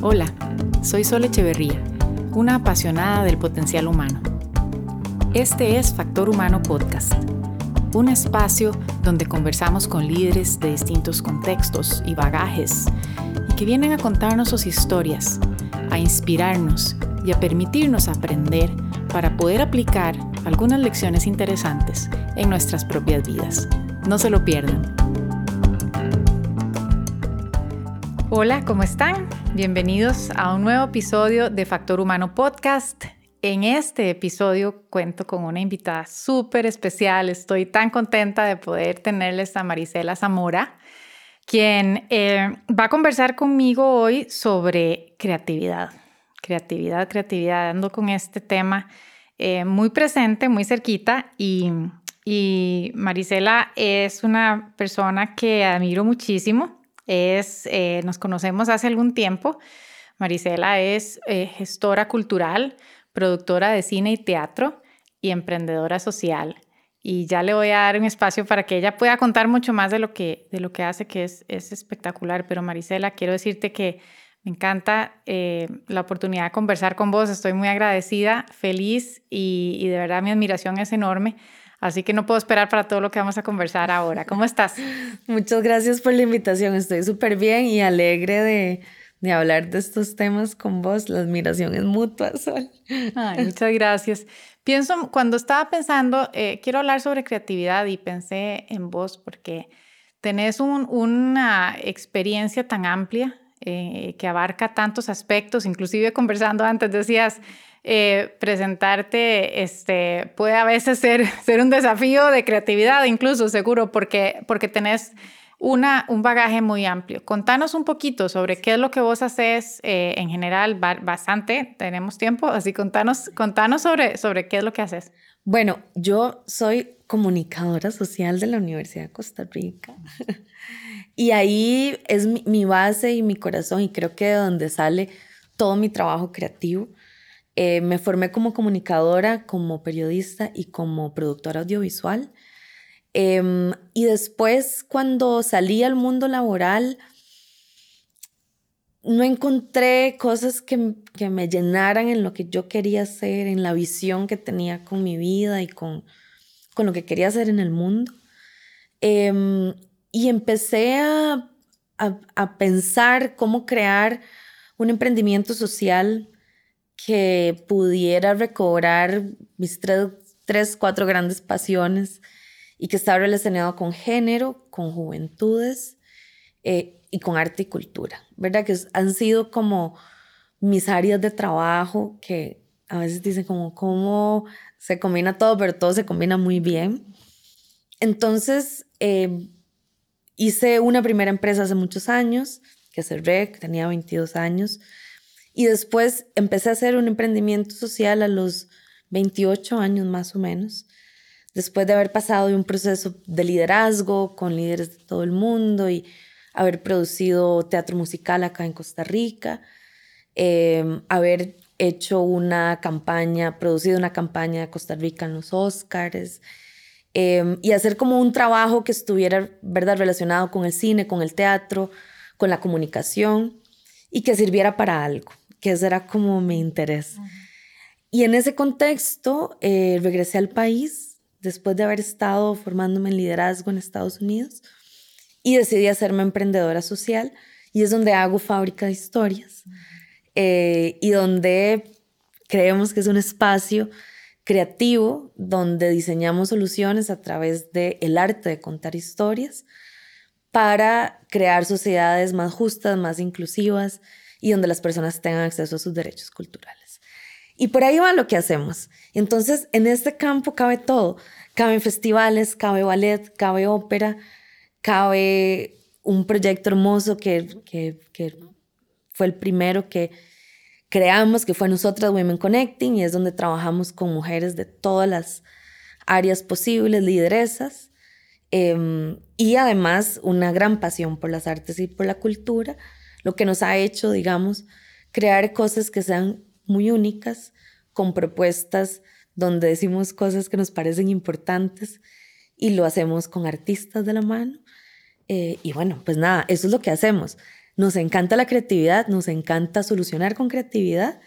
Hola, soy Sol Echeverría, una apasionada del potencial humano. Este es Factor Humano Podcast, un espacio donde conversamos con líderes de distintos contextos y bagajes y que vienen a contarnos sus historias, a inspirarnos y a permitirnos aprender para poder aplicar algunas lecciones interesantes en nuestras propias vidas. No se lo pierdan. Hola, ¿cómo están? Bienvenidos a un nuevo episodio de Factor Humano Podcast. En este episodio cuento con una invitada súper especial. Estoy tan contenta de poder tenerles a Marisela Zamora, quien eh, va a conversar conmigo hoy sobre creatividad. Creatividad, creatividad, ando con este tema eh, muy presente, muy cerquita y, y Marisela es una persona que admiro muchísimo es, eh, nos conocemos hace algún tiempo. Marisela es eh, gestora cultural, productora de cine y teatro y emprendedora social. Y ya le voy a dar un espacio para que ella pueda contar mucho más de lo que, de lo que hace, que es, es espectacular. Pero Marisela, quiero decirte que me encanta eh, la oportunidad de conversar con vos. Estoy muy agradecida, feliz y, y de verdad mi admiración es enorme Así que no puedo esperar para todo lo que vamos a conversar ahora. ¿Cómo estás? Muchas gracias por la invitación. Estoy súper bien y alegre de, de, hablar de estos temas con vos. La admiración es mutua, Sol. Ay, muchas gracias. Pienso, cuando estaba pensando, eh, quiero hablar sobre creatividad y pensé en vos porque tenés un, una experiencia tan amplia eh, que abarca tantos aspectos, inclusive conversando antes decías, eh, presentarte este, puede a veces ser, ser un desafío de creatividad, incluso seguro, porque, porque tenés una, un bagaje muy amplio. Contanos un poquito sobre qué es lo que vos haces eh, en general, bastante, tenemos tiempo, así contanos, contanos sobre, sobre qué es lo que haces. Bueno, yo soy comunicadora social de la Universidad de Costa Rica y ahí es mi, mi base y mi corazón y creo que de donde sale todo mi trabajo creativo. Eh, me formé como comunicadora, como periodista y como productora audiovisual. Em, y después, cuando salí al mundo laboral, no encontré cosas que, que, me llenaran en lo que yo quería hacer, en la visión que tenía con mi vida y con, con lo que quería hacer en el mundo. Em, y empecé a, a, a pensar cómo crear un emprendimiento social que pudiera recobrar mis tres, tres, cuatro grandes pasiones y que está relacionado con género, con juventudes eh, y con arte y cultura, ¿verdad? Que han sido como mis áreas de trabajo que a veces dicen como cómo se combina todo, pero todo se combina muy bien. Entonces, eh, hice una primera empresa hace muchos años, que cerré, que tenía 22 años, y después empecé a hacer un emprendimiento social a los 28 años más o menos, después de haber pasado de un proceso de liderazgo con líderes de todo el mundo y haber producido teatro musical acá en Costa Rica, em, haber hecho una campaña, producido una campaña de Costa Rica en los Oscars em, y hacer como un trabajo que estuviera, ¿verdad?, relacionado con el cine, con el teatro, con la comunicación y que sirviera para algo que ese era como mi interés. Y en ese contexto eh, regresé al país después de haber estado formándome en liderazgo en Estados Unidos y decidí hacerme emprendedora social y es donde hago fábrica de historias eh, y donde creemos que es un espacio creativo donde diseñamos soluciones a través del el arte de contar historias para crear sociedades más justas, más inclusivas y donde las personas tengan acceso a sus derechos culturales. Y por ahí va lo que hacemos. Entonces, en este campo cabe todo. Cabe festivales, cabe ballet, cabe ópera, cabe un proyecto hermoso que, que, que fue el primero que creamos, que fue nosotras Women Connecting, y es donde trabajamos con mujeres de todas las áreas posibles, lideresas, em, y además una gran pasión por las artes y por la cultura, lo que nos ha hecho, digamos, crear cosas que sean muy únicas, con propuestas donde decimos cosas que nos parecen importantes y lo hacemos con artistas de la mano. Eh, y bueno, pues nada, eso es lo que hacemos. Nos encanta la creatividad, nos encanta solucionar con creatividad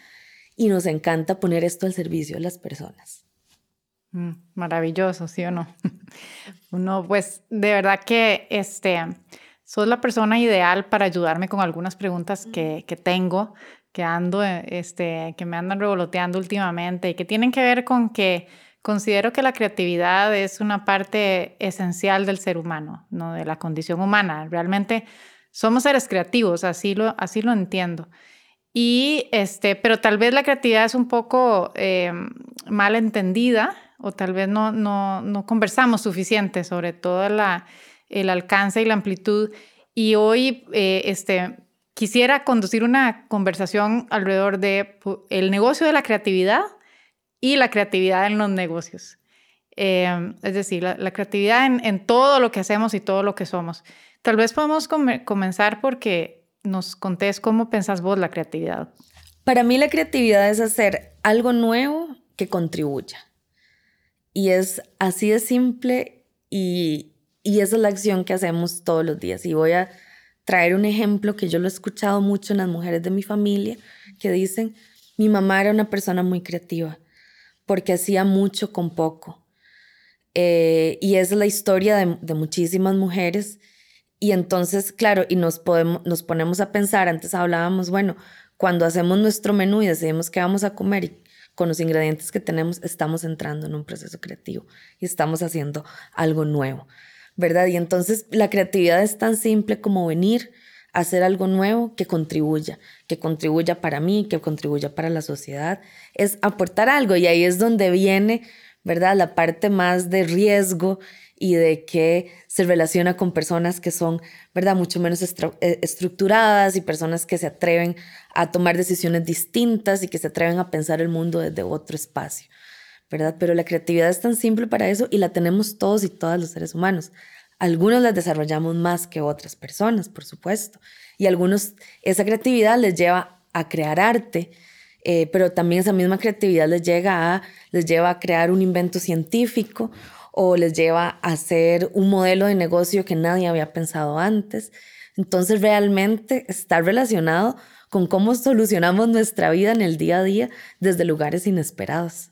y nos encanta poner esto al servicio de las personas. Mm, maravilloso, ¿sí o no? Uno, pues de verdad que este, sos la persona ideal para ayudarme con algunas preguntas que, que tengo, que ando, este, que me andan revoloteando últimamente y que tienen que ver con que considero que la creatividad es una parte esencial del ser humano, no de la condición humana. Realmente somos seres creativos, así lo, así lo entiendo. Y este, pero tal vez la creatividad es un poco eh, mal entendida o tal vez no, no, no conversamos suficiente sobre todo la, el alcance y la amplitud. Y hoy eh, este, quisiera conducir una conversación alrededor de negocio de la creatividad y la creatividad en los negocios. Eh, es decir, la, creatividad en, en, todo lo que hacemos y todo lo que somos. Tal vez podemos comenzar porque nos contés cómo pensás vos la creatividad. Para mí la creatividad es hacer algo nuevo que contribuya. Y es así de simple y, y esa es la acción que hacemos todos los días. Y voy a traer un ejemplo que yo lo he escuchado mucho en las mujeres de mi familia, que dicen, mi mamá era una persona muy creativa porque hacía mucho con poco. Eh, y esa es la historia de, muchísimas mujeres y entonces, claro, y nos, nos ponemos a pensar, antes hablábamos, bueno, cuando hacemos nuestro menú y decidimos qué vamos a comer y con los ingredientes que tenemos, estamos entrando en un proceso creativo y estamos haciendo algo nuevo, ¿verdad? Y entonces la creatividad es tan simple como venir a hacer algo nuevo que contribuya, que contribuya para mí, que contribuya para la sociedad, es aportar algo y ahí es donde viene, ¿verdad? La parte más de riesgo y de que se relaciona con personas que son, ¿verdad?, mucho menos eh, estructuradas y personas que se atreven a tomar decisiones distintas y que se atreven a pensar el mundo desde otro espacio, Pero la creatividad es tan simple para eso y la tenemos todos y todas los seres humanos. Algunos la desarrollamos más que otras personas, por supuesto, y algunos esa creatividad les lleva a crear arte, eh, pero también esa misma creatividad les, llega a, les lleva a crear un invento científico o les lleva a hacer un modelo de negocio que nadie había pensado antes. Entonces realmente está relacionado con cómo solucionamos nuestra vida en el día a día desde lugares inesperados.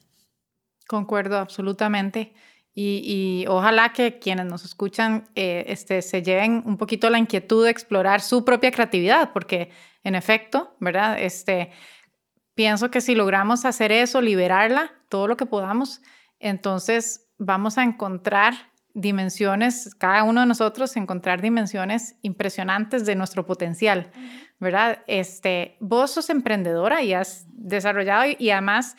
Concuerdo absolutamente. Y, ojalá que quienes nos escuchan eh, este, se lleven un poquito la inquietud de explorar su propia creatividad, porque en efecto, ¿verdad? Este, pienso que si logramos hacer eso, liberarla, todo lo que podamos, entonces vamos a encontrar dimensiones, cada uno de nosotros encontrar dimensiones impresionantes de nuestro potencial, ¿verdad? Este, vos sos emprendedora y has desarrollado y, además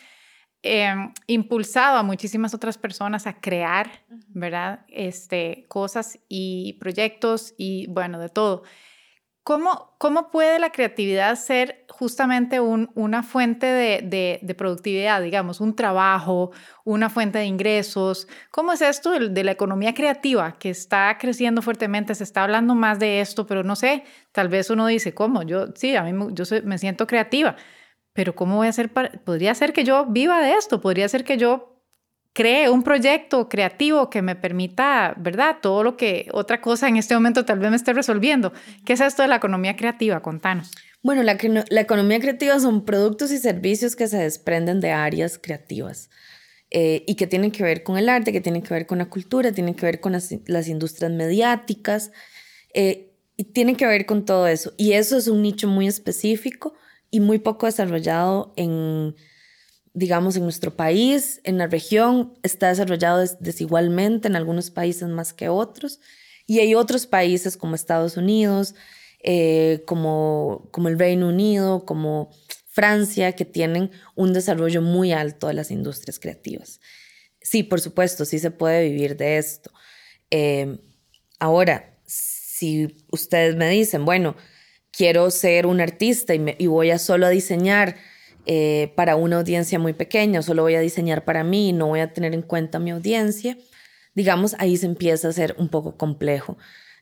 em, impulsado a muchísimas otras personas a crear, ¿verdad? Este, cosas y proyectos y bueno, de todo. ¿Cómo, ¿Cómo puede la creatividad ser justamente un, una fuente de, de, productividad, digamos, un trabajo, una fuente de ingresos? ¿Cómo es esto de, de, la economía creativa que está creciendo fuertemente? Se está hablando más de esto, pero no sé, tal vez uno dice, ¿cómo? Yo sí, a mí yo me siento creativa, pero ¿cómo voy a hacer? Para, podría ser que yo viva de esto, podría ser que yo cree un proyecto creativo que me permita, ¿verdad? Todo lo que otra cosa en este momento tal vez me esté resolviendo. ¿Qué es esto de la economía creativa? Contanos. Bueno, la, la economía creativa son productos y servicios que se desprenden de áreas creativas eh, y que tienen que ver con el arte, que tienen que ver con la cultura, tienen que ver con las, industrias mediáticas eh, y tienen que ver con todo eso. Y eso es un nicho muy específico y muy poco desarrollado en digamos, en nuestro país, en la región, está desarrollado desigualmente, en algunos países más que otros, y hay otros países como Estados Unidos, eh, como, como el Reino Unido, como Francia, que tienen un desarrollo muy alto de las industrias creativas. Sí, por supuesto, sí se puede vivir de esto. Eh, ahora, si ustedes me dicen, bueno, quiero ser un artista y, y voy a solo a diseñar eh, para una audiencia muy pequeña, solo voy a diseñar para mí, no voy a tener en cuenta mi audiencia, digamos, ahí se empieza a ser un poco complejo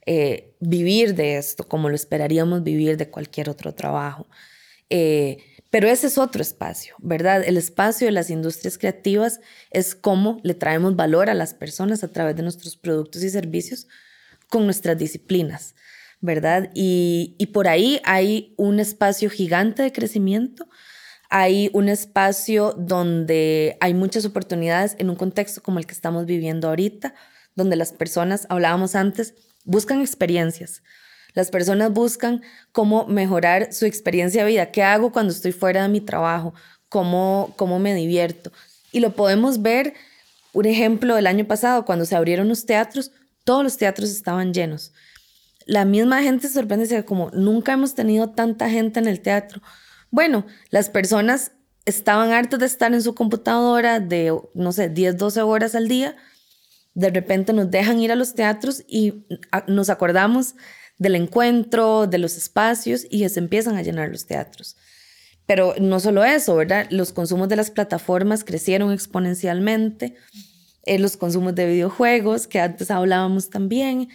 eh, vivir de esto como lo esperaríamos vivir de cualquier otro trabajo. Eh, pero ese es otro espacio, ¿verdad? El espacio de las industrias creativas es cómo le traemos valor a las personas a través de nuestros productos y servicios con nuestras disciplinas, ¿verdad? Y, y por ahí hay un espacio gigante de crecimiento, hay un espacio donde hay muchas oportunidades en un contexto como el que estamos viviendo ahorita, donde las personas, hablábamos antes, buscan experiencias. Las personas buscan cómo mejorar su experiencia de vida. ¿Qué hago cuando estoy fuera de mi trabajo? ¿Cómo, cómo me divierto? Y lo podemos ver, un ejemplo del año pasado, cuando se abrieron los teatros, todos los teatros estaban llenos. La misma gente se sorprende, dice, como nunca hemos tenido tanta gente en el teatro. Bueno, las personas estaban hartas de estar en su computadora de, no sé, 10, 12 horas al día. De repente nos dejan ir a los teatros y nos acordamos del encuentro, de los espacios y se empiezan a llenar los teatros. Pero no solo eso, ¿verdad? Los consumos de las plataformas crecieron exponencialmente, eh, los consumos de videojuegos, que antes hablábamos también,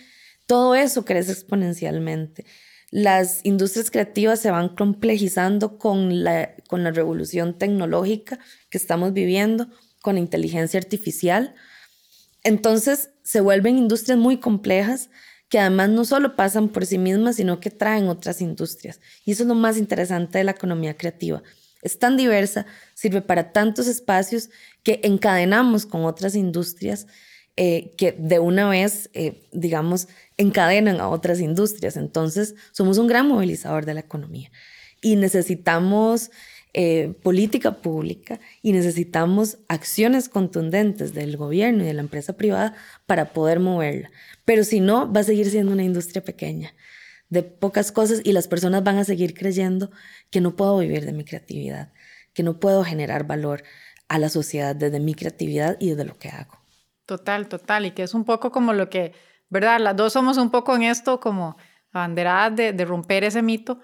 todo eso crece exponencialmente. Las industrias creativas se van complejizando con la, con la revolución tecnológica que estamos viviendo, con la inteligencia artificial. Entonces se vuelven industrias muy complejas que además no solo pasan por sí mismas, sino que traen otras industrias. Y eso es lo más interesante de la economía creativa. Es tan diversa, sirve para tantos espacios que encadenamos con otras industrias eh, que de una vez, eh, digamos, encadenan a otras industrias. Entonces, somos un gran movilizador de la economía y necesitamos eh, política pública y necesitamos acciones contundentes del gobierno y de la empresa privada para poder moverla. Pero si no, va a seguir siendo una industria pequeña, de pocas cosas y las personas van a seguir creyendo que no puedo vivir de mi creatividad, que no puedo generar valor a la sociedad desde mi creatividad y desde lo que hago. Total, total, y que es un poco como lo que, ¿verdad? Las dos somos un poco en esto como abanderadas de, de romper ese mito,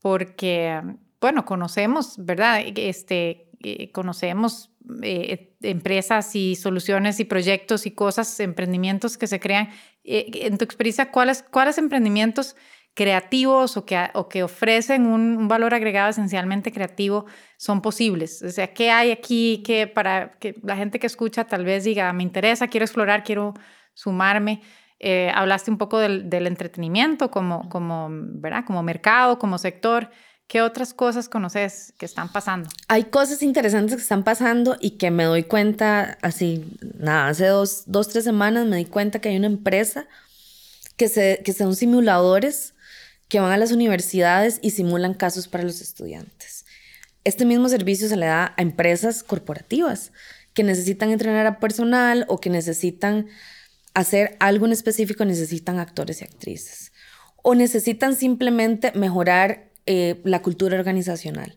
porque bueno, conocemos, ¿verdad? Este, eh, conocemos eh, empresas y soluciones y proyectos y cosas, emprendimientos que se crean. Eh, en tu experiencia, ¿cuáles, cuáles emprendimientos creativos o que, o que ofrecen un, valor agregado esencialmente creativo son posibles? O sea, ¿qué hay aquí que para que la gente que escucha tal vez diga, me interesa, quiero explorar, quiero sumarme? Hablaste un poco del, del entretenimiento como, como, ¿verdad? como mercado, como sector. ¿Qué otras cosas conoces que están pasando? Hay cosas interesantes que están pasando y que me doy cuenta, así, nada, hace dos, dos tres semanas me di cuenta que hay una empresa que, se, que son simuladores que van a las universidades y simulan casos para los estudiantes. Este mismo servicio se le da a empresas corporativas que necesitan entrenar a personal o que necesitan hacer algo en específico, necesitan actores y actrices. O necesitan simplemente mejorar eh, la cultura organizacional.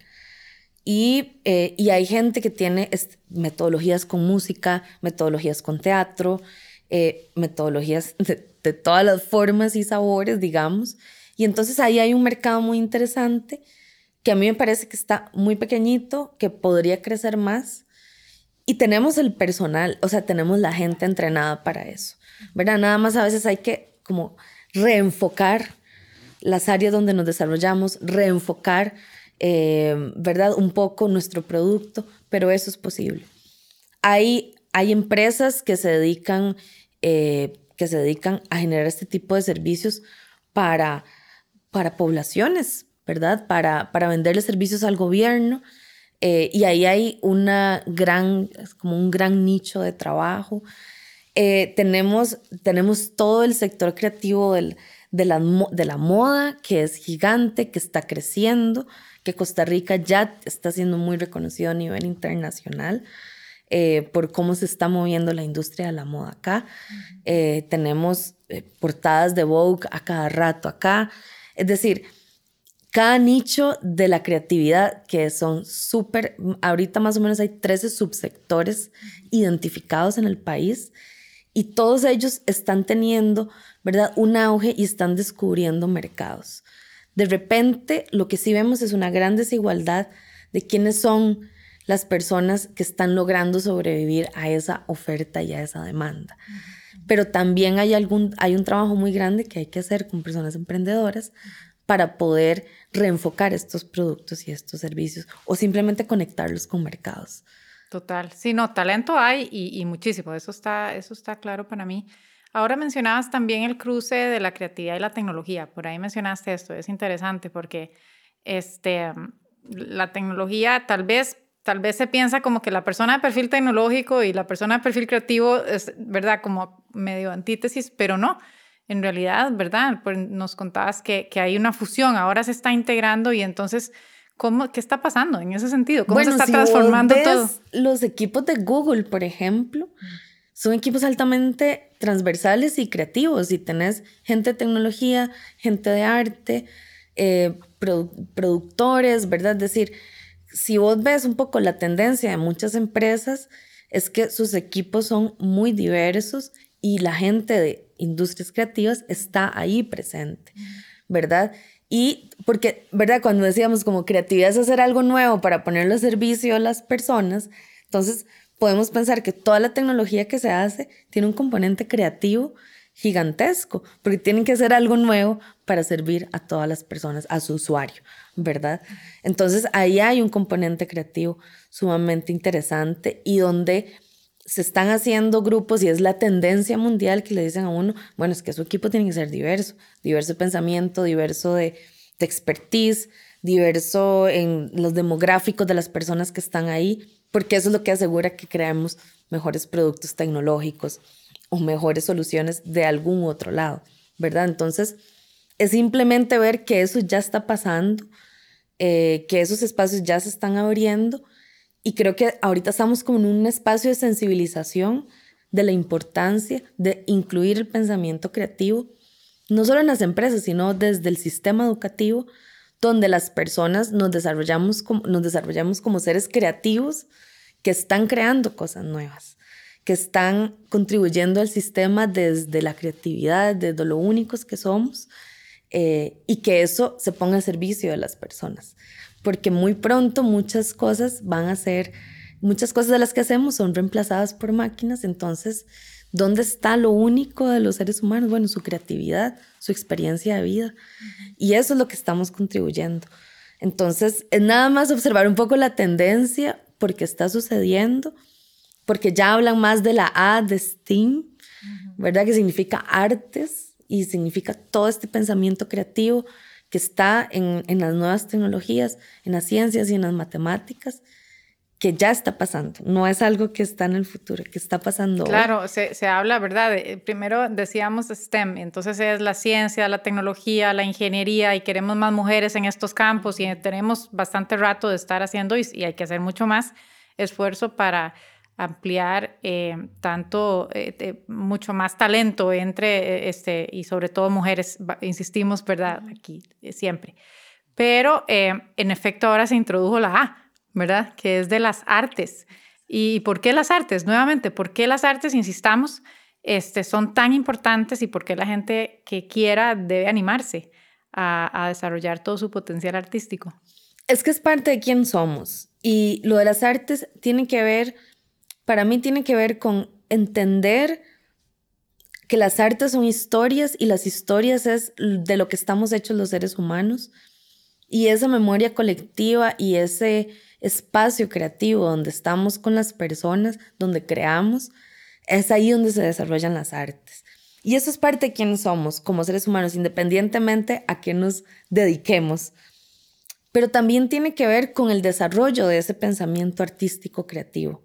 Y, eh, y, hay gente que tiene metodologías con música, metodologías con teatro, eh, metodologías de, de, todas las formas y sabores, digamos. Y entonces ahí hay un mercado muy interesante que a mí me parece que está muy pequeñito, que podría crecer más. Y tenemos el personal, o sea, tenemos la gente entrenada para eso, ¿verdad? Nada más a veces hay que como reenfocar las áreas donde nos desarrollamos, reenfocar, eh, ¿verdad? Un poco nuestro producto, pero eso es posible. Hay, hay empresas que se dedican, eh, que se dedican a generar este tipo de servicios para, para poblaciones, ¿verdad? Para, para venderle servicios al gobierno. Eh, y ahí hay una gran, como un gran nicho de trabajo. Tenemos, tenemos todo el sector creativo del, de la, de la moda, que es gigante, que está creciendo, que Costa Rica ya está siendo muy reconocido a nivel internacional. Eh, por cómo se está moviendo la industria de la moda acá. Eh, tenemos eh, portadas de Vogue a cada rato acá. Es decir, cada nicho de la creatividad que son súper, ahorita más o menos hay 13 subsectores identificados en el país y todos ellos están teniendo ¿verdad? Un auge y están descubriendo mercados. De repente, lo que sí vemos es una gran desigualdad de quiénes son las personas que están logrando sobrevivir a esa oferta y a esa demanda. Pero también hay, algún, hay un trabajo muy grande que hay que hacer con personas emprendedoras para poder reenfocar estos productos y estos servicios o simplemente conectarlos con mercados. Total. Sí, no, talento hay y, y muchísimo. Eso está, eso está claro para mí. Ahora mencionabas también el cruce de la creatividad y la tecnología. Por ahí mencionaste esto. Es interesante porque este, la tecnología tal vez, tal vez se piensa como que la persona de perfil tecnológico y la persona de perfil creativo es, ¿verdad? Como medio antítesis, pero no. En realidad, ¿verdad? Pues nos contabas que, que hay una fusión, ahora se está integrando y entonces ¿Cómo, ¿Qué está pasando en ese sentido? ¿Cómo se está transformando todo? Los equipos de Google, por ejemplo, son equipos altamente transversales y creativos. Y tenés gente de tecnología, gente de arte, eh, productores, ¿verdad? Es decir, si vos ves un poco la tendencia de muchas empresas, es que sus equipos son muy diversos y la gente de industrias creativas está ahí presente, ¿verdad? Y porque, ¿verdad? Cuando decíamos como creatividad es hacer algo nuevo para ponerlo a servicio a las personas, entonces podemos pensar que toda la tecnología que se hace tiene un componente creativo gigantesco, porque tienen que hacer algo nuevo para servir a todas las personas, a su usuario, ¿verdad? Entonces ahí hay un componente creativo sumamente interesante y donde se están haciendo grupos y es la tendencia mundial que le dicen a uno, bueno, es que su equipo tiene que ser diverso, diverso de pensamiento, diverso de, expertise, diverso en los demográficos de las personas que están ahí, porque eso es lo que asegura que creamos mejores productos tecnológicos o mejores soluciones de algún otro lado, ¿verdad? Entonces, es simplemente ver que eso ya está pasando, eh, que esos espacios ya se están abriendo y creo que ahorita estamos como en un espacio de sensibilización de la importancia de incluir el pensamiento creativo, no solo en las empresas, sino desde el sistema educativo, donde las personas nos desarrollamos como, nos desarrollamos como seres creativos que están creando cosas nuevas, que están contribuyendo al sistema desde la creatividad, desde lo únicos que somos, eh, y que eso se ponga al servicio de las personas porque muy pronto muchas cosas van a ser, muchas cosas de las que hacemos son reemplazadas por máquinas, entonces, ¿dónde está lo único de los seres humanos? Bueno, su creatividad, su experiencia de vida. Y eso es lo que estamos contribuyendo. Entonces, es nada más observar un poco la tendencia, porque está sucediendo, porque ya hablan más de la A de STEAM, ¿verdad? Que significa artes y significa todo este pensamiento creativo que está en, en, las nuevas tecnologías, en las ciencias y en las matemáticas, que ya está pasando. No es algo que está en el futuro, que está pasando. Claro, se, se, habla, ¿verdad? primero decíamos STEM, entonces es la ciencia, la tecnología, la ingeniería, y queremos más mujeres en estos campos y tenemos bastante rato de estar haciendo y, y hay que hacer mucho más esfuerzo para ampliar eh, tanto, eh, mucho más talento entre, eh, este, y sobre todo mujeres, insistimos, ¿verdad? Aquí siempre. Pero en efecto ahora se introdujo la A, ¿verdad? Que es de las artes. ¿Y por qué las artes? Nuevamente, ¿por qué las artes, insistamos, este, son tan importantes y por qué la gente que quiera debe animarse a, a desarrollar todo su potencial artístico? Es que es parte de quién somos. Y lo de las artes tiene que ver para mí tiene que ver con entender que las artes son historias y las historias es de lo que estamos hechos los seres humanos. Y esa memoria colectiva y ese espacio creativo donde estamos con las personas, donde creamos, es ahí donde se desarrollan las artes. Y eso es parte de quién somos como seres humanos, independientemente a qué nos dediquemos. Pero también tiene que ver con el desarrollo de ese pensamiento artístico creativo.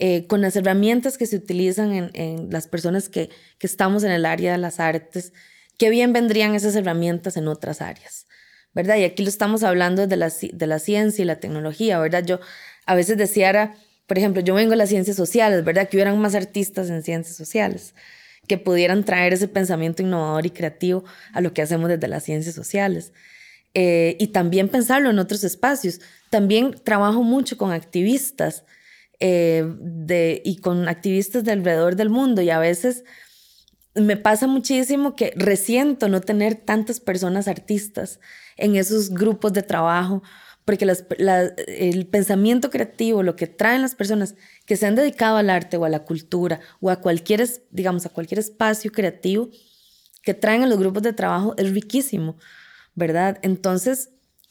Eh, con las herramientas que se utilizan en, las personas que, estamos en el área de las artes, qué bien vendrían esas herramientas en otras áreas, ¿verdad? Y aquí lo estamos hablando de la, de la ciencia y la tecnología, ¿verdad? Yo a veces decía, por ejemplo, yo vengo de las ciencias sociales, ¿verdad? Que hubieran más artistas en ciencias sociales que pudieran traer ese pensamiento innovador y creativo a lo que hacemos desde las ciencias sociales. Eh, y también pensarlo en otros espacios. También trabajo mucho con activistas eh, y con activistas de alrededor del mundo y a veces me pasa muchísimo que resiento no tener tantas personas artistas en esos grupos de trabajo, porque el pensamiento creativo, lo que traen las personas que se han dedicado al arte o a la cultura o a cualquier, digamos, a cualquier espacio creativo que traen a los grupos de trabajo es riquísimo, ¿verdad? Entonces,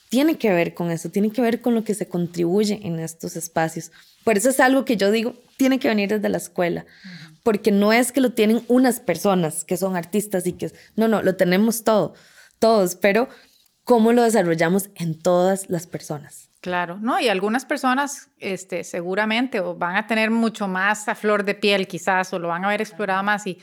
tiene que ver con eso, tiene que ver con lo que se contribuye en estos espacios. Por eso es algo que yo digo, tiene que venir desde la escuela, porque no es que lo tienen unas personas que son artistas y que, no, no, lo tenemos todo, todos, pero cómo lo desarrollamos en todas las personas. Claro, no, y algunas personas este, seguramente o van a tener mucho más a flor de piel quizás o lo van a haber explorado más y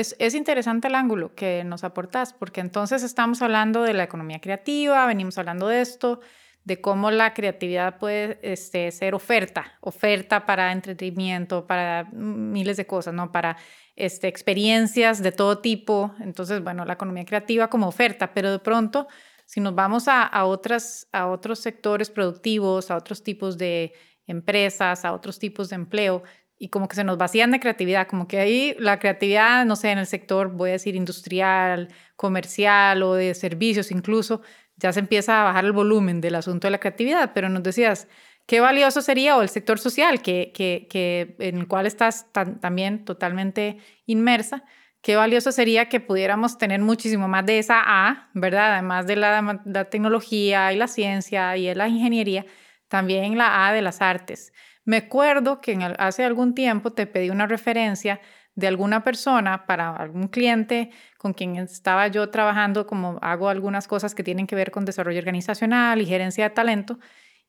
es, es, interesante el ángulo que nos aportas, porque entonces estamos hablando de la economía creativa, venimos hablando de esto, de cómo la creatividad puede este, ser oferta, oferta para entretenimiento, para miles de cosas, ¿no? Para este, experiencias de todo tipo. Entonces, bueno, la economía creativa como oferta, pero de pronto, si nos vamos a, a, otras, a otros sectores productivos, a otros tipos de empresas, a otros tipos de empleo, y como que se nos vacían de creatividad, como que ahí la creatividad, no sé, en el sector, voy a decir, industrial, comercial o de servicios incluso, ya se empieza a bajar el volumen del asunto de la creatividad, pero nos decías, qué valioso sería, o el sector social, que, que, que en el cual estás también totalmente inmersa, qué valioso sería que pudiéramos tener muchísimo más de esa A, ¿verdad? Además de la, la tecnología y la ciencia y la ingeniería, también la A de las artes. Me acuerdo que hace algún tiempo te pedí una referencia de alguna persona para algún cliente con quien estaba yo trabajando, como hago algunas cosas que tienen que ver con desarrollo organizacional y gerencia de talento.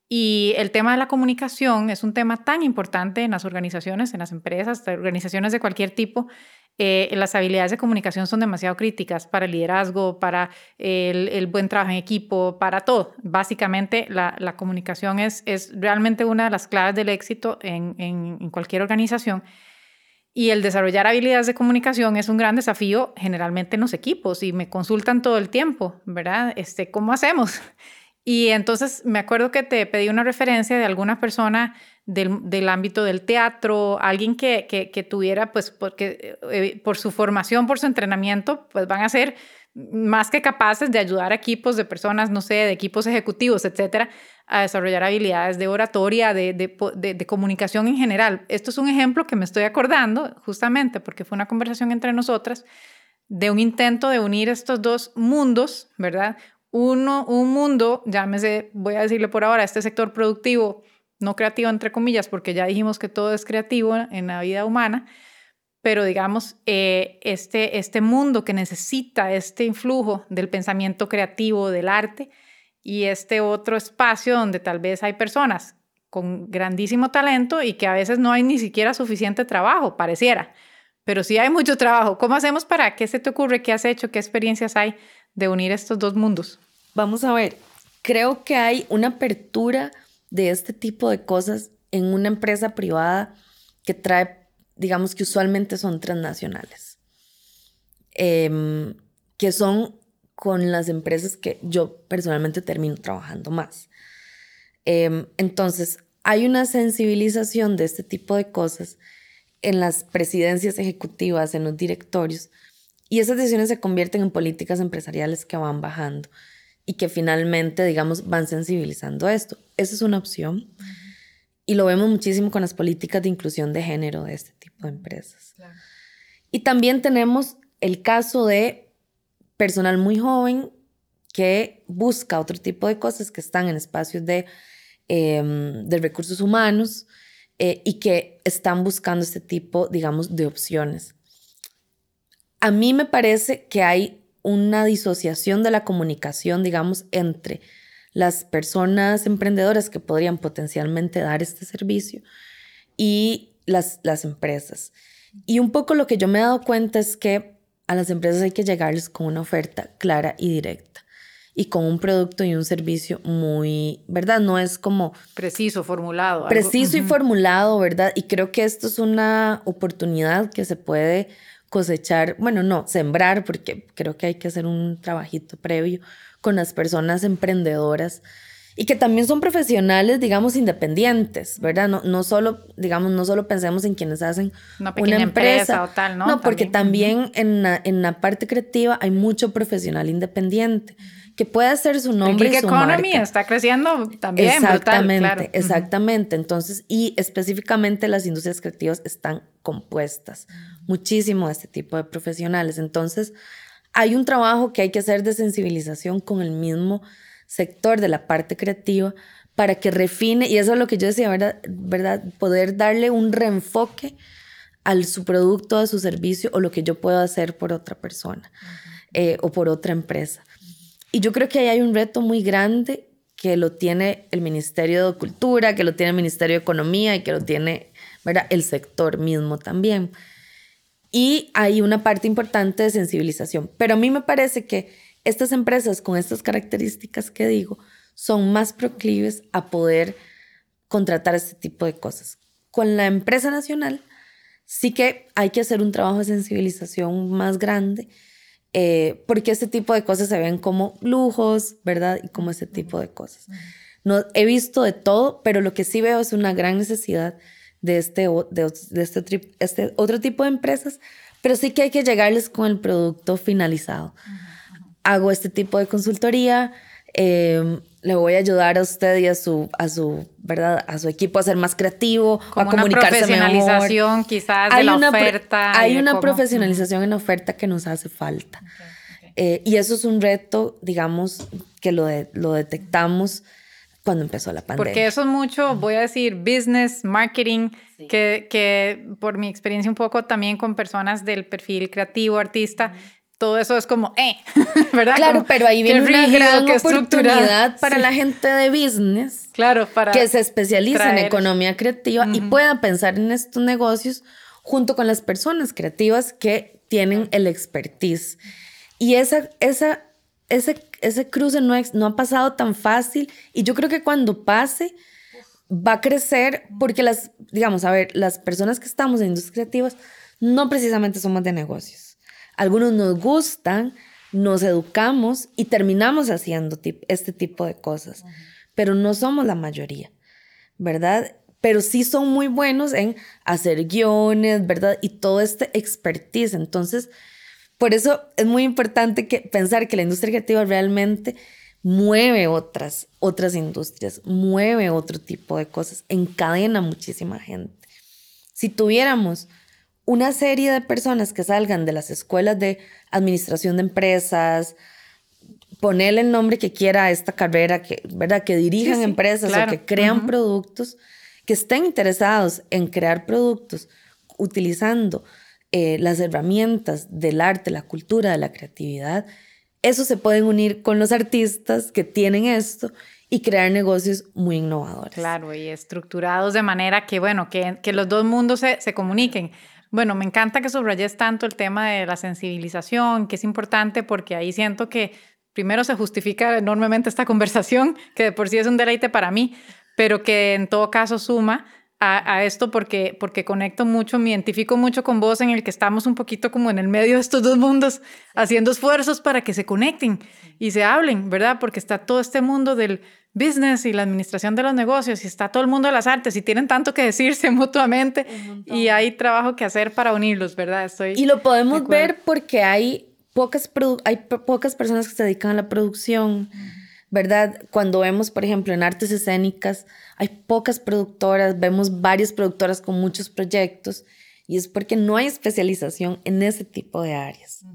Y el tema de la comunicación es un tema tan importante en las organizaciones, en las empresas, organizaciones de cualquier tipo, eh, las habilidades de comunicación son demasiado críticas para el liderazgo, para el, buen trabajo en equipo, para todo. Básicamente, la, comunicación es, realmente una de las claves del éxito en, en, cualquier organización. Y el desarrollar habilidades de comunicación es un gran desafío generalmente en los equipos y me consultan todo el tiempo, ¿verdad? Este, ¿Cómo hacemos? Y entonces me acuerdo que te pedí una referencia de alguna persona del, ámbito del teatro, alguien que, que, tuviera, pues, porque eh, por su formación, por su entrenamiento, pues van a ser más que capaces de ayudar a equipos de personas, no sé, de equipos ejecutivos, etcétera, a desarrollar habilidades de oratoria, de, de, de, comunicación en general. Esto es un ejemplo que me estoy acordando justamente porque fue una conversación entre nosotras de un intento de unir estos dos mundos, ¿verdad? Uno, un mundo, llámese, voy a decirle por ahora, este sector productivo no creativo entre comillas, porque ya dijimos que todo es creativo en la vida humana, pero digamos, eh, este, este mundo que necesita este influjo del pensamiento creativo, del arte, y este otro espacio donde tal vez hay personas con grandísimo talento y que a veces no hay ni siquiera suficiente trabajo, pareciera, pero sí hay mucho trabajo. ¿Cómo hacemos para qué se te ocurre, qué has hecho, qué experiencias hay de unir estos dos mundos? Vamos a ver, creo que hay una apertura de este tipo de cosas en una empresa privada que trae, digamos que usualmente son transnacionales, em, que son con las empresas que yo personalmente termino trabajando más. Em, entonces, hay una sensibilización de este tipo de cosas en las presidencias ejecutivas, en los directorios, y esas decisiones se convierten en políticas empresariales que van bajando y que finalmente, digamos, van sensibilizando a esto. Esa es una opción. Y lo vemos muchísimo con las políticas de inclusión de género de este tipo de empresas. Y también tenemos el caso de personal muy joven que busca otro tipo de cosas, que están en espacios de, de recursos humanos eh, y que están buscando este tipo, digamos, de opciones. A mí me parece que hay una disociación de la comunicación, digamos, entre las personas emprendedoras que podrían potencialmente dar este servicio y las, las empresas. Y un poco lo que yo me he dado cuenta es que a las empresas hay que llegarles con una oferta clara y directa y con un producto y un servicio muy, ¿verdad? No es como... Preciso, formulado. Preciso y formulado, ¿verdad? Y creo que esto es una oportunidad que se puede cosechar, bueno, no, sembrar, porque creo que hay que hacer un trabajito previo con las personas emprendedoras y que también son profesionales, digamos, independientes, ¿verdad? No, no solo, digamos, no solo pensemos en quienes hacen una, pequeña empresa, o tal, ¿no? No, porque también, en, la, en la parte creativa hay mucho profesional independiente que puede hacer su nombre y su economy está creciendo también. Exactamente, exactamente. Entonces, y específicamente las industrias creativas están compuestas muchísimo de este tipo de profesionales. Entonces, hay un trabajo que hay que hacer de sensibilización con el mismo, sector de la parte creativa para que refine, y eso es lo que yo decía, ¿verdad? ¿verdad? Poder darle un reenfoque a su producto, a su servicio o lo que yo puedo hacer por otra persona eh, o por otra empresa. Y yo creo que ahí hay un reto muy grande que lo tiene el Ministerio de Cultura, que lo tiene el Ministerio de Economía y que lo tiene ¿verdad? el sector mismo también. Y hay una parte importante de sensibilización. Pero a mí me parece que estas empresas con estas características que digo son más proclives a poder contratar este tipo de cosas. Con la empresa nacional sí que hay que hacer un trabajo de sensibilización más grande eh, porque este tipo de cosas se ven como lujos, ¿verdad? Y como ese tipo de cosas. No, he visto de todo, pero lo que sí veo es una gran necesidad de este, de, este, este otro tipo de empresas, pero sí que hay que llegarles con el producto finalizado. Hago este tipo de consultoría, eh, le voy a ayudar a usted y a su, a su, ¿verdad? A su equipo a ser más creativo, a comunicarse una profesionalización quizás de la oferta. Hay una profesionalización en la oferta que nos hace falta. Eh, y eso es un reto, digamos, que lo, lo detectamos cuando empezó la pandemia. Porque eso es mucho, voy a decir, business, marketing, que, que por mi experiencia un poco también con personas del perfil creativo, artista, todo eso es como, eh, ¿verdad? Claro, pero ahí viene una gran oportunidad para la gente de business. Claro, para que se especializa en economía creativa y pueda pensar en estos negocios junto con las personas creativas que tienen el expertise. Y esa, esa ese, ese cruce no, no ha pasado tan fácil y yo creo que cuando pase va a crecer porque las, digamos, a ver, las personas que estamos en industrias creativas no precisamente somos de negocios. Algunos nos gustan, nos educamos y terminamos haciendo este tipo de cosas, pero no somos la mayoría, ¿verdad? Pero sí son muy buenos en hacer guiones, ¿verdad? Y todo este expertise. Entonces, por eso es muy importante que pensar que la industria creativa realmente mueve otras, otras industrias, mueve otro tipo de cosas, encadena muchísima gente. Si tuviéramos una serie de personas que salgan de las escuelas de administración de empresas, ponerle el nombre que quiera a esta carrera, que, ¿verdad? que dirijan empresas o que crean productos, que estén interesados en crear productos utilizando eh, las herramientas del arte, la cultura, la creatividad, eso se pueden unir con los artistas que tienen esto y crear negocios muy innovadores. Claro, y estructurados de manera que, bueno, que, que los dos mundos se, se comuniquen. Bueno, me encanta que subrayes tanto el tema de la sensibilización, que es importante porque ahí siento que primero se justifica enormemente esta conversación, que de por sí es un deleite para mí, pero que en todo caso suma a, esto porque, porque conecto mucho, me identifico mucho con vos en el que estamos un poquito como en el medio de estos dos mundos, haciendo esfuerzos para que se conecten y se hablen, ¿verdad? Porque está todo este mundo del business y la administración de los negocios y está todo el mundo de las artes y tienen tanto que decirse mutuamente y hay trabajo que hacer para unirlos, ¿verdad? Estoy y lo podemos ver porque hay pocas, hay pocas personas que se dedican a la producción. ¿Verdad? Cuando vemos, por ejemplo, en artes escénicas, hay pocas productoras, vemos varias productoras con muchos proyectos y es porque no hay especialización en ese tipo de áreas.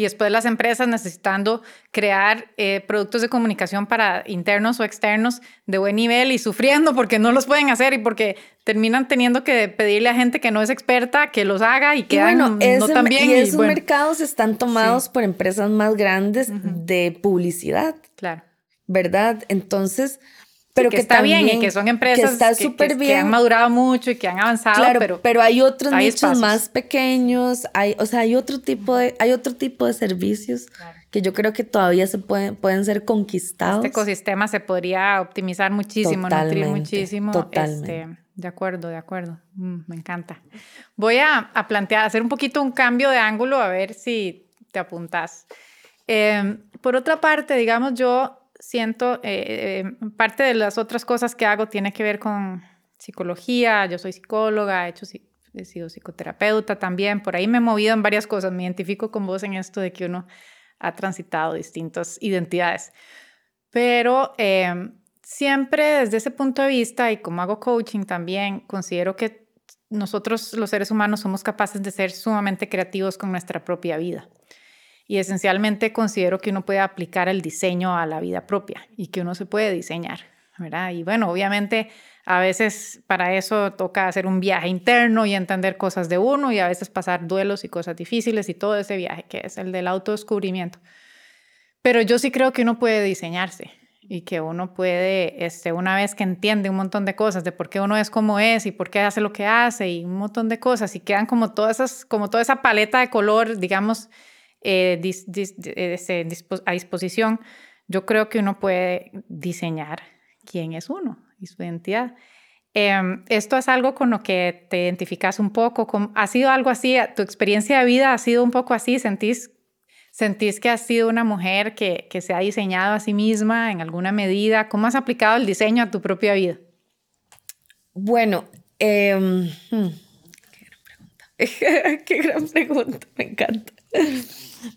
Y después las empresas necesitando crear eh, productos de comunicación para internos o externos de buen nivel y sufriendo porque no los pueden hacer y porque terminan teniendo que pedirle a gente que no es experta que los haga y que bueno, no tan bien. Y esos mercados están tomados por empresas más grandes de publicidad. Claro. ¿Verdad? Entonces, pero que, está bien y que son empresas que, han madurado mucho y que han avanzado, claro, pero, pero hay otros nichos más pequeños, hay, o sea, hay otro tipo de, hay otro tipo de servicios que yo creo que todavía se pueden, pueden ser conquistados. Este ecosistema se podría optimizar muchísimo, nutrir muchísimo. Este, totalmente. de acuerdo, de acuerdo. Mm, me encanta. Voy a, a, plantear, hacer un poquito un cambio de ángulo, a ver si te apuntas. Em, por otra parte, digamos, yo siento, eh, eh, parte de las otras cosas que hago tiene que ver con psicología, yo soy psicóloga, he, hecho, he sido psicoterapeuta también, por ahí me he movido en varias cosas, me identifico con vos en esto de que uno ha transitado distintas identidades, pero em, siempre desde ese punto de vista y como hago coaching también, considero que nosotros los seres humanos somos capaces de ser sumamente creativos con nuestra propia vida. Y esencialmente considero que uno puede aplicar el diseño a la vida propia y que uno se puede diseñar. Y bueno, obviamente a veces para eso toca hacer un viaje interno y entender cosas de uno y a veces pasar duelos y cosas difíciles y todo ese viaje que es el del autodescubrimiento. Pero yo sí creo que uno puede diseñarse y que uno puede, este, una vez que entiende un montón de cosas de por qué uno es como es y por qué hace lo que hace y un montón de cosas y quedan como todas esas, como toda esa paleta de color, digamos, eh, eh, a disposición, yo creo que uno puede diseñar quién es uno y su identidad. Em, esto es algo con lo que te identificas un poco. ¿Ha sido algo así? ¿Tu experiencia de vida ha sido un poco así? ¿Sentís, sentís que has sido una mujer que, que se ha diseñado a sí misma en alguna medida? ¿Cómo has aplicado el diseño a tu propia vida? Bueno, em, hmm. qué gran pregunta, me encanta.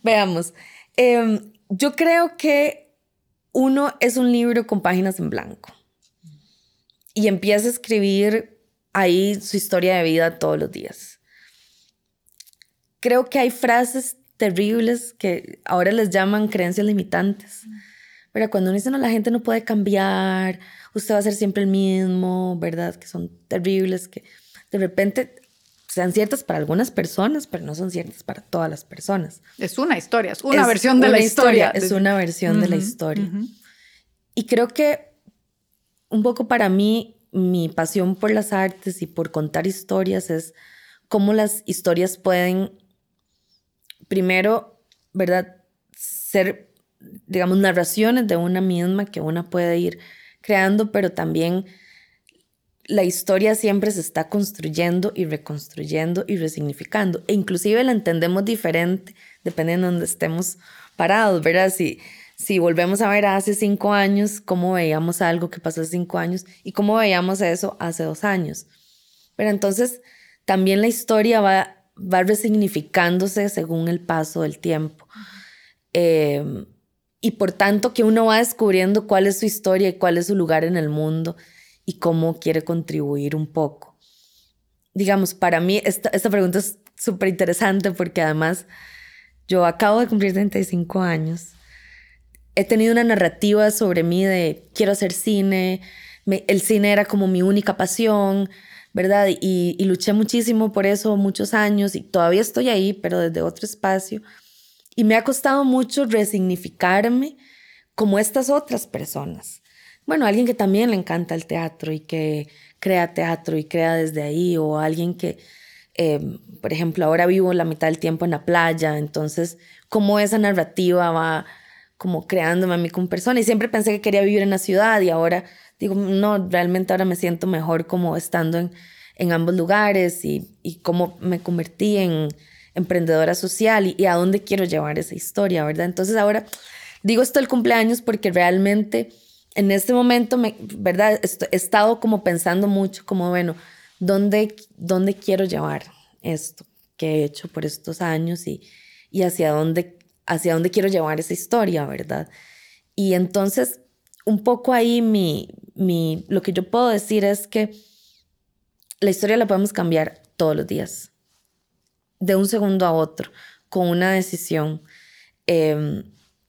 Veamos. Em, yo creo que uno es un libro con páginas en blanco y empieza a escribir ahí su historia de vida todos los días. Creo que hay frases terribles que ahora les llaman creencias limitantes. Pero cuando uno dice, no, la gente no puede cambiar, usted va a ser siempre el mismo, ¿verdad? Que son terribles, que de repente sean ciertas para algunas personas, pero no son ciertas para todas las personas. Es una historia, es una versión de la historia. Es una versión de la historia. Y creo que un poco para mí, mi pasión por las artes y por contar historias es cómo las historias pueden, primero, ¿verdad? Ser, digamos, narraciones de una misma que una puede ir creando, pero también la historia siempre se está construyendo y reconstruyendo y resignificando. E inclusive la entendemos diferente dependiendo de donde estemos parados, ¿verdad? Si, si volvemos a ver hace cinco años, cómo veíamos algo que pasó hace cinco años y cómo veíamos eso hace dos años. Pero entonces también la historia va, va resignificándose según el paso del tiempo. Em, y por tanto que uno va descubriendo cuál es su historia y cuál es su lugar en el mundo y cómo quiere contribuir un poco. Digamos, para mí esta, pregunta es súper interesante porque además yo acabo de cumplir 35 años. He tenido una narrativa sobre mí de quiero hacer cine, el cine era como mi única pasión, ¿verdad? Y, luché muchísimo por eso muchos años y todavía estoy ahí, pero desde otro espacio. Y me ha costado mucho resignificarme como estas otras personas bueno, alguien que también le encanta el teatro y que crea teatro y crea desde ahí, o alguien que, eh, por ejemplo, ahora vivo la mitad del tiempo en la playa, entonces, cómo esa narrativa va como creándome a mí como persona. Y siempre pensé que quería vivir en la ciudad y ahora digo, no, realmente ahora me siento mejor como estando en, ambos lugares y, cómo me convertí en emprendedora social y, y, a dónde quiero llevar esa historia, ¿verdad? Entonces ahora digo esto del cumpleaños porque realmente en este momento, me, ¿verdad? he estado como pensando mucho, como, bueno, ¿dónde, ¿dónde quiero llevar esto que he hecho por estos años y, y hacia, dónde, hacia dónde quiero llevar esa historia, ¿verdad? Y entonces, un poco ahí mi, mi, lo que yo puedo decir es que la historia la podemos cambiar todos los días, de un segundo a otro, con una decisión. Eh,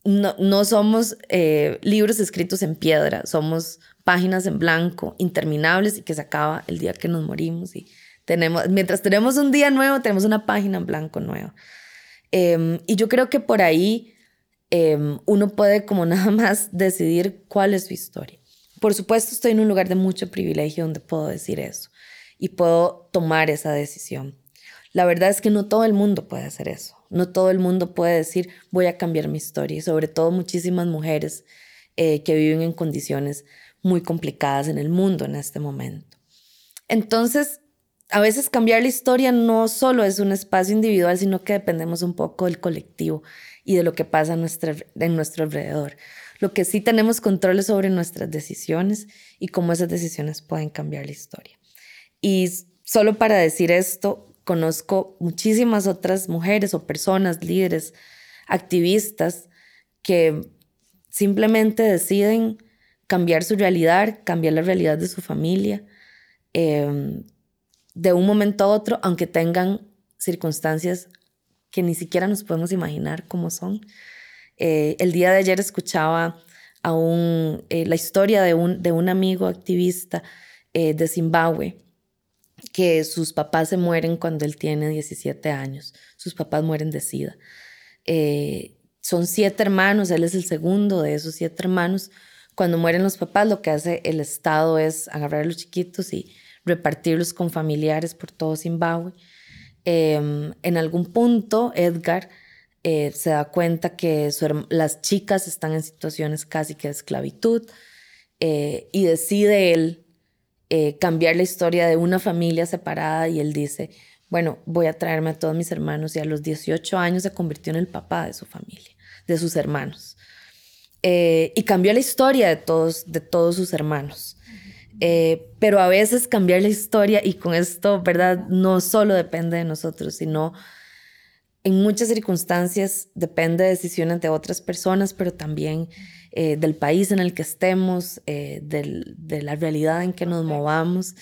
no, somos eh, libros escritos en piedra, somos páginas en blanco, interminables y que se acaba el día que nos morimos. Y tenemos, mientras tenemos un día nuevo, tenemos una página en blanco nueva. Em, y yo creo que por ahí em, uno puede como nada más decidir cuál es su historia. Por supuesto, estoy en un lugar de mucho privilegio donde puedo decir eso y puedo tomar esa decisión. La verdad es que no todo el mundo puede hacer eso. No todo el mundo puede decir, voy a cambiar mi historia, y sobre todo muchísimas mujeres eh, que viven en condiciones muy complicadas en el mundo en este momento. Entonces, a veces cambiar la historia no solo es un espacio individual, sino que dependemos un poco del colectivo y de lo que pasa en nuestro, alrededor. Lo que sí tenemos control sobre nuestras decisiones y cómo esas decisiones pueden cambiar la historia. Y solo para decir esto, conozco muchísimas otras mujeres o personas, líderes, activistas, que simplemente deciden cambiar su realidad, cambiar la realidad de su familia, em, de un momento a otro, aunque tengan circunstancias que ni siquiera nos podemos imaginar cómo son. Eh, el día de ayer escuchaba a eh, la historia de un, de un amigo activista eh, de Zimbabue, que sus papás se mueren cuando él tiene 17 años. Sus papás mueren de SIDA. son siete hermanos, él es el segundo de esos siete hermanos. Cuando mueren los papás, lo que hace el Estado es agarrar a los chiquitos y repartirlos con familiares por todo Zimbabue. Em, en algún punto, Edgar eh, se da cuenta que las chicas están en situaciones casi que de esclavitud eh, y decide él eh, cambiar la historia de una familia separada y él dice, bueno, voy a traerme a todos mis hermanos y a los 18 años se convirtió en el papá de su familia, de sus hermanos. y cambió la historia de todos, de todos sus hermanos. Eh, pero a veces cambiar la historia y con esto, ¿verdad? No solo depende de nosotros, sino en muchas circunstancias depende de decisiones de otras personas, pero también eh, del país en el que estemos, eh, de la realidad en que nos movamos.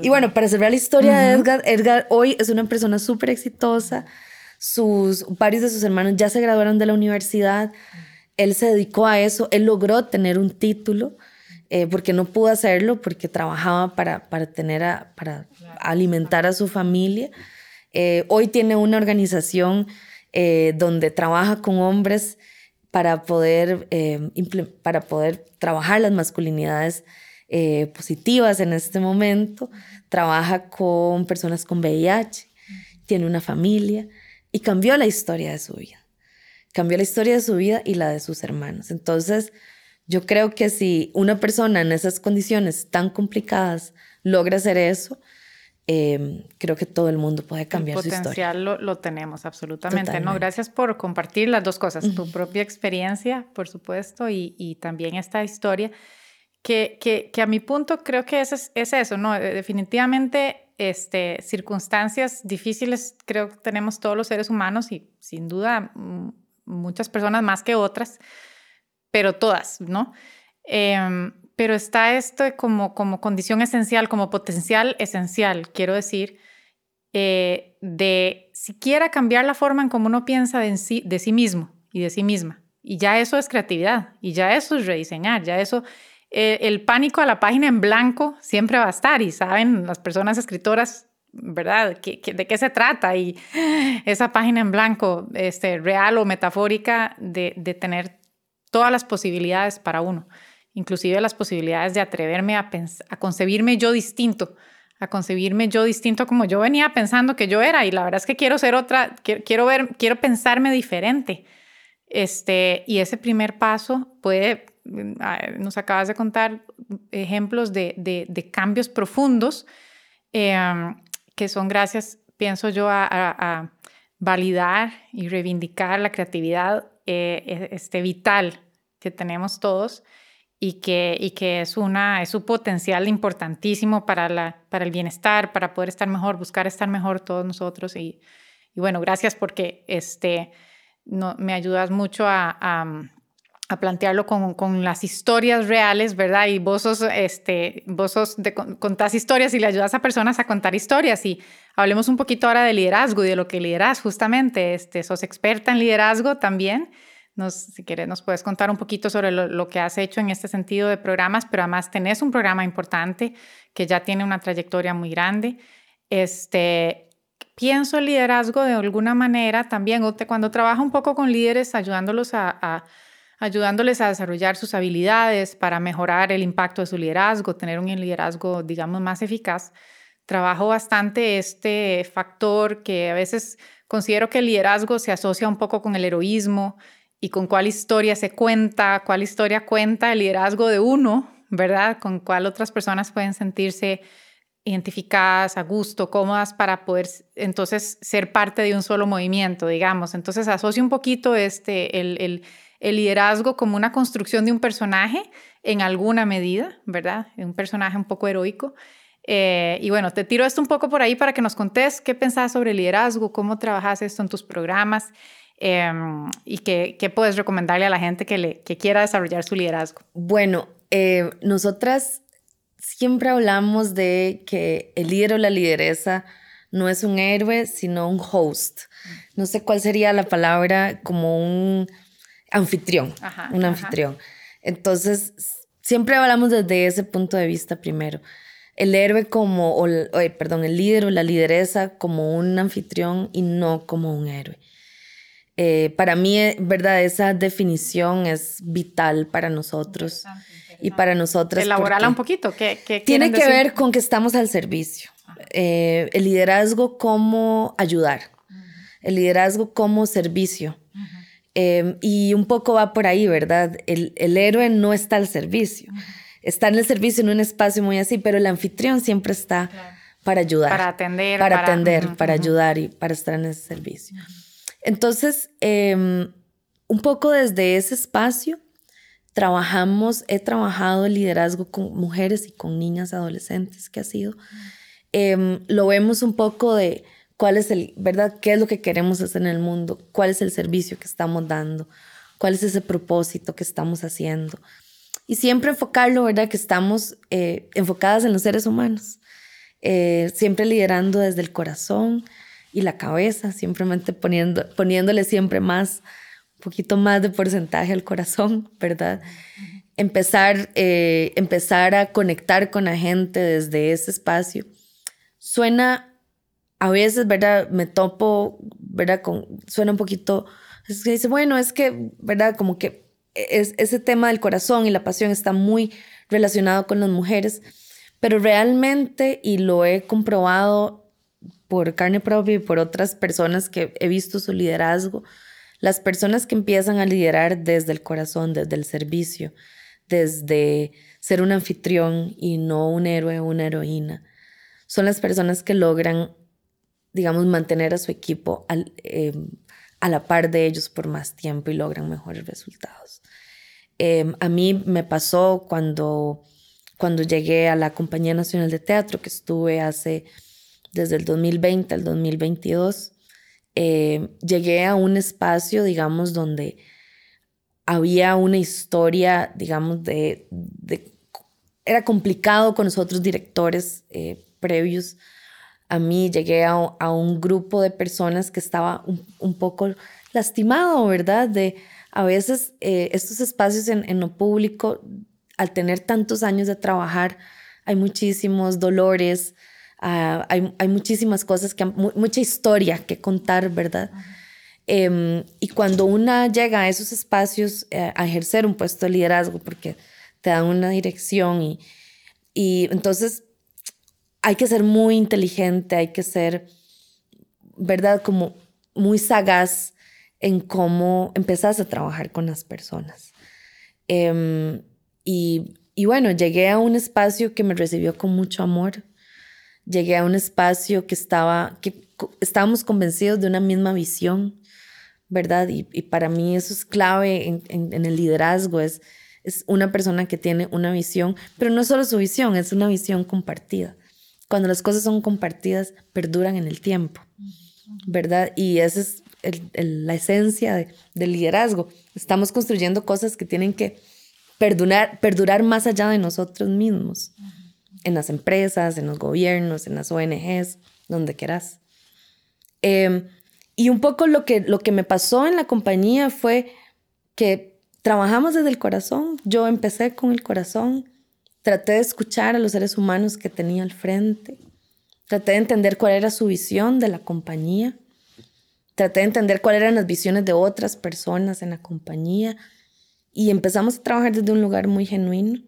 y bueno, para cerrar la historia de Edgar, Edgar hoy es una persona súper exitosa. Sus, varios de sus hermanos ya se graduaron de la universidad. Él se dedicó a eso, él logró tener un título. Eh, porque no pudo hacerlo, porque trabajaba para, para, tener para alimentar a su familia. Eh, hoy tiene una organización eh, donde trabaja con hombres para poder, para poder trabajar las masculinidades positivas en este momento. Trabaja con personas con VIH, tiene una familia y cambió la historia de su vida. Cambió la historia de su vida y la de sus hermanos. Entonces, yo creo que si una persona en esas condiciones tan complicadas logra hacer eso, em, creo que todo el mundo puede cambiar su historia. El potencial lo, tenemos, absolutamente. No, gracias por compartir las dos cosas, tu propia experiencia, por supuesto, y, también esta historia, que, que, a mi punto creo que es, es eso, ¿no? Eh, definitivamente, este, circunstancias difíciles creo que tenemos todos los seres humanos y sin duda muchas personas más que otras pero todas, ¿no? Em, pero está esto como, como condición esencial, como potencial esencial, quiero decir, eh, de siquiera cambiar la forma en cómo uno piensa de sí, de sí mismo y de sí misma. Y ya eso es creatividad, y ya eso es rediseñar, ya eso, eh, el pánico a la página en blanco siempre va a estar, y saben las personas escritoras ¿verdad? de qué se trata? Y esa página en blanco, este, real o metafórica, de, de tener todas las posibilidades para uno, inclusive las posibilidades de atreverme a, concebirme yo distinto, a concebirme yo distinto como yo venía pensando que yo era y la verdad es que quiero ser otra, quiero, ver, quiero pensarme diferente. Este, y ese primer paso puede, mm, nos acabas de contar ejemplos de, de, cambios profundos em, que son gracias, pienso yo, a validar y reivindicar la creatividad eh, e, este, vital que tenemos todos y que, y que es, una, es un potencial importantísimo para, la, para el bienestar, para poder estar mejor, buscar estar mejor todos nosotros. Y, y bueno, gracias porque este, no, me ayudas mucho a, a, plantearlo con, con, las historias reales, ¿verdad? Y vos sos, este, vos sos de, contás historias y le ayudas a personas a contar historias. Y hablemos un poquito ahora de liderazgo y de lo que lideras justamente. Este, sos experta en liderazgo también. Si quieres, nos puedes contar un poquito sobre lo, que has hecho en este sentido de programas, pero además tenés un programa importante que ya tiene una trayectoria muy grande. Este, pienso el liderazgo de alguna manera también, cuando trabajo un poco con líderes, ayudándolos a, ayudándoles a desarrollar sus habilidades para mejorar el impacto de su liderazgo, tener un liderazgo, digamos, más eficaz trabajo bastante este factor que a veces considero que el liderazgo se asocia un poco con el heroísmo y con cuál historia se cuenta, cuál historia cuenta el liderazgo de uno, ¿verdad? Con cuál otras personas pueden sentirse identificadas, a gusto, cómodas para poder entonces ser parte de un solo movimiento, digamos. Entonces asocio un poquito este, el, el, el liderazgo como una construcción de un personaje en alguna medida, ¿verdad? Un personaje un poco heroico eh, y bueno, te tiro esto un poco por ahí para que nos contés qué pensás sobre liderazgo, cómo trabajas esto en tus programas em, y qué, qué, puedes recomendarle a la gente que, le, que quiera desarrollar su liderazgo. Bueno, eh, nosotras siempre hablamos de que el líder o la lideresa no es un héroe, sino un host. No sé cuál sería la palabra, como un anfitrión, un anfitrión. Entonces, siempre hablamos desde ese punto de vista primero. El héroe como, o, perdón, el líder o la lideresa como un anfitrión y no como un héroe. Eh, para mí, eh, ¿verdad? Esa definición es vital para nosotros y para nosotras. Elaborarla un poquito. ¿Qué, tiene que ver con que estamos al servicio. Eh, el liderazgo como ayudar. El liderazgo como servicio. Em, y un poco va por ahí, ¿verdad? El, el héroe no está al servicio. Está en el servicio en un espacio muy así, pero el anfitrión siempre está para ayudar. Para atender. Para, atender, para ayudar y para estar en ese servicio. Entonces, em, un poco desde ese espacio, trabajamos, he trabajado el liderazgo con mujeres y con niñas adolescentes, que ha sido. Em, lo vemos un poco de cuál es el, ¿verdad? ¿Qué es lo que queremos hacer en el mundo? ¿Cuál es el servicio que estamos dando? ¿Cuál es ese propósito que estamos haciendo? Y siempre enfocarlo, ¿verdad? Que estamos eh, enfocadas en los seres humanos, eh, siempre liderando desde el corazón y la cabeza, simplemente poniendo, poniéndole siempre más, un poquito más de porcentaje al corazón, ¿verdad? Empezar, eh, empezar a conectar con la gente desde ese espacio. Suena a veces, ¿verdad? Me topo, ¿verdad? Con, suena un poquito, es que dice, bueno, es que, ¿verdad? Como que es, ese tema del corazón y la pasión está muy relacionado con las mujeres, pero realmente, y lo he comprobado por carne propia y por otras personas que he visto su liderazgo, las personas que empiezan a liderar desde el corazón, desde el servicio, desde ser un anfitrión y no un héroe o una heroína, son las personas que logran digamos, mantener a su equipo em, a la par de ellos por más tiempo y logran mejores resultados. Em, a mí me pasó cuando, cuando llegué a la Compañía Nacional de Teatro, que estuve hace desde el 2020 al 2022. Em, llegué a un espacio, digamos, donde había una historia, digamos, de, era complicado con los otros directores eh, previos a mí llegué a, un grupo de personas que estaba un, poco lastimado, ¿verdad? De a veces eh, estos espacios en, lo público, al tener tantos años de trabajar, hay muchísimos dolores, ah, hay, muchísimas cosas, que, mucha historia que contar, ¿verdad? Em, y cuando una llega a esos espacios eh, a ejercer un puesto de liderazgo, porque te dan una dirección y, y entonces hay que ser muy inteligente, hay que ser, ¿verdad? Como muy sagaz en cómo empezás a trabajar con las personas. Em, y, y, bueno, llegué a un espacio que me recibió con mucho amor. Llegué a un espacio que estaba, que estábamos convencidos de una misma visión, ¿verdad? Y, y para mí eso es clave en, en, en, el liderazgo, es, es una persona que tiene una visión, pero no solo su visión, es una visión compartida cuando las cosas son compartidas, perduran en el tiempo, ¿verdad? Y esa es la esencia del liderazgo. Estamos construyendo cosas que tienen que perdurar, perdurar más allá de nosotros mismos, en las empresas, en los gobiernos, en las ONGs, donde quieras. Em, y un poco lo que, lo que me pasó en la compañía fue que trabajamos desde el corazón. Yo empecé con el corazón, Traté de escuchar a los seres humanos que tenía al frente. Traté de entender cuál era su visión de la compañía. Traté de entender cuáles eran las visiones de otras personas en la compañía. Y empezamos a trabajar desde un lugar muy genuino,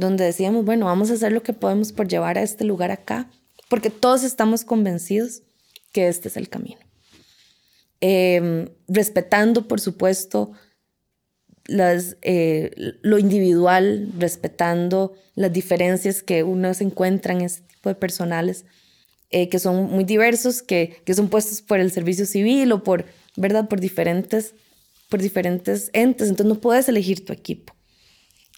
donde decíamos, bueno, vamos a hacer lo que podemos por llevar a este lugar acá, porque todos estamos convencidos que este es el camino. Em, respetando, por supuesto, las, eh, lo individual, respetando las diferencias que uno se encuentra en ese tipo de personales, eh, que son muy diversos, que, que son puestos por el servicio civil o por, ¿verdad? Por diferentes, por diferentes entes. Entonces no puedes elegir tu equipo.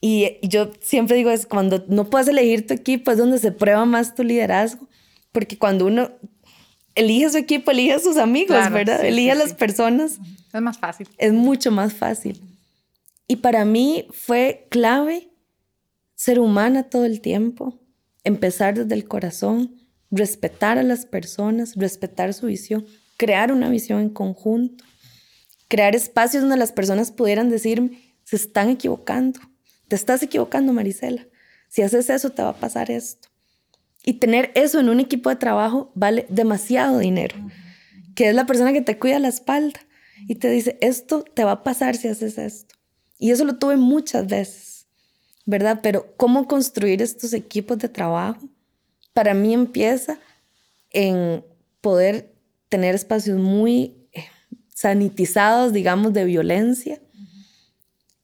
Y, yo siempre digo, es cuando no puedes elegir tu equipo es donde se prueba más tu liderazgo, porque cuando uno elige su equipo, elige a sus amigos, ¿verdad? elige a las personas. Es más fácil. Es mucho más fácil. Y para mí fue clave ser humana todo el tiempo, empezar desde el corazón, respetar a las personas, respetar su visión, crear una visión en conjunto, crear espacios donde las personas pudieran decirme, se están equivocando, te estás equivocando, Marisela. Si haces eso, te va a pasar esto. Y tener eso en un equipo de trabajo vale demasiado dinero, que es la persona que te cuida la espalda y te dice, esto te va a pasar si haces esto. Y eso lo tuve muchas veces, ¿verdad? Pero cómo construir estos equipos de trabajo, para mí empieza en poder tener espacios muy eh, sanitizados, digamos, de violencia,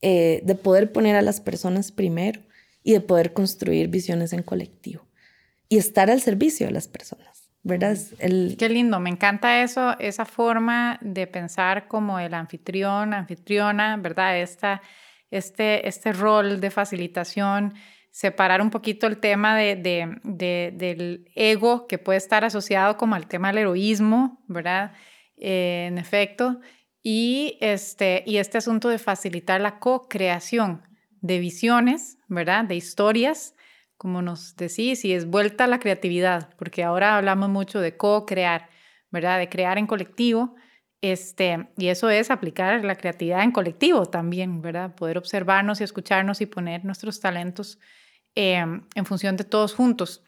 eh, de poder poner a las personas primero y de poder construir visiones en colectivo y estar al servicio de las personas. ¿verdad? Qué lindo, me encanta eso, esa forma de pensar como el anfitrión, anfitriona, ¿verdad? Este, este rol de facilitación, separar un poquito el tema de, del ego que puede estar asociado como al tema del heroísmo, ¿verdad? Eh, en efecto, y este, y este asunto de facilitar la co-creación de visiones, ¿verdad? De historias como nos decís, y es vuelta a la creatividad, porque ahora hablamos mucho de co-crear, ¿verdad? De crear en colectivo, este, y eso es aplicar la creatividad en colectivo también, ¿verdad? Poder observarnos y escucharnos y poner nuestros talentos em, en función de todos juntos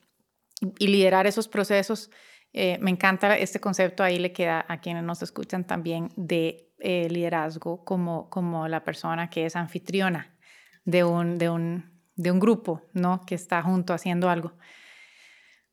y liderar esos procesos. Eh, me encanta este concepto, ahí le queda a quienes nos escuchan también de eh, liderazgo como, como la persona que es anfitriona de un, de un de un grupo, ¿no? Que está junto haciendo algo.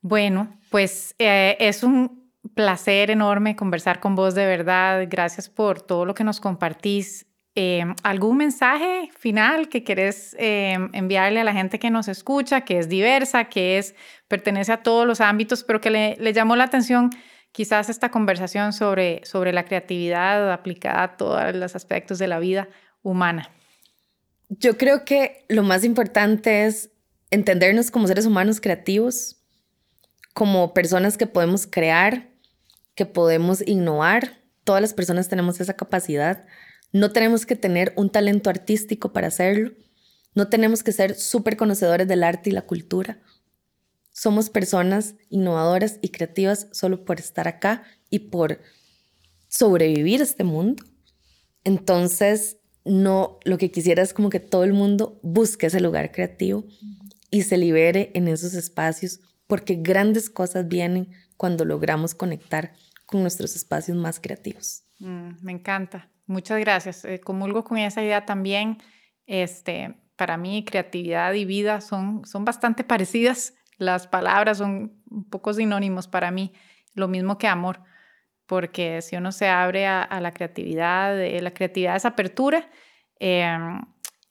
Bueno, pues eh, es un placer enorme conversar con vos de verdad. Gracias por todo lo que nos compartís. Eh, ¿Algún mensaje final que querés eh, enviarle a la gente que nos escucha, que es diversa, que es, pertenece a todos los ámbitos, pero que le, le llamó la atención quizás esta conversación sobre, sobre la creatividad aplicada a todos los aspectos de la vida humana? Yo creo que lo más importante es entendernos como seres humanos creativos, como personas que podemos crear, que podemos innovar. Todas las personas tenemos esa capacidad. No tenemos que tener un talento artístico para hacerlo. No tenemos que ser súper conocedores del arte y la cultura. Somos personas innovadoras y creativas solo por estar acá y por sobrevivir a este mundo. Entonces, no, lo que quisiera es como que todo el mundo busque ese lugar creativo y se libere en esos espacios, porque grandes cosas vienen cuando logramos conectar con nuestros espacios más creativos. Mm, me encanta. Muchas gracias. Eh, comulgo con esa idea también. Este, para mí, creatividad y vida son, son bastante parecidas. Las palabras son un poco sinónimos para mí, lo mismo que amor porque si uno se abre a, la creatividad, eh, la creatividad es apertura em,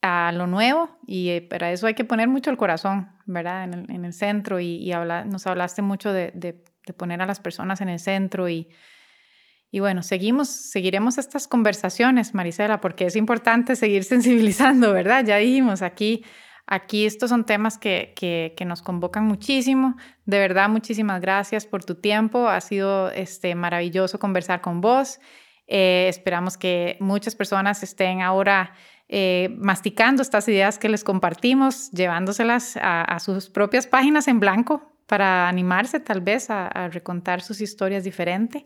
a lo nuevo y eh, para eso hay que poner mucho el corazón, ¿verdad? En el, centro y, nos hablaste mucho de, poner a las personas en el centro y, y bueno, seguimos, seguiremos estas conversaciones, Marisela, porque es importante seguir sensibilizando, ¿verdad? Ya dijimos aquí Aquí estos son temas que, que, nos convocan muchísimo. De verdad, muchísimas gracias por tu tiempo. Ha sido este, maravilloso conversar con vos. Eh, esperamos que muchas personas estén ahora eh, masticando estas ideas que les compartimos, llevándoselas a, sus propias páginas en blanco para animarse tal vez a, a recontar sus historias diferentes.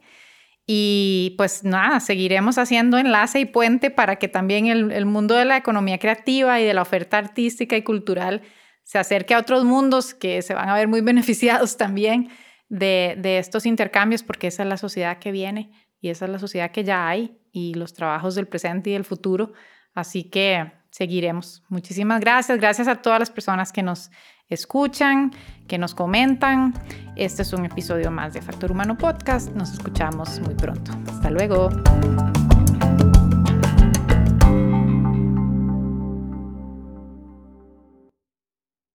Y pues nada, seguiremos haciendo enlace y puente para que también el, mundo de la economía creativa y de la oferta artística y cultural se acerque a otros mundos que se van a ver muy beneficiados también de, de estos intercambios, porque esa es la sociedad que viene y esa es la sociedad que ya hay y los trabajos del presente y del futuro. Así que seguiremos. Muchísimas gracias. Gracias a todas las personas que nos escuchan, que nos comentan. Este es un episodio más de Factor Humano Podcast. Nos escuchamos muy pronto. Hasta luego.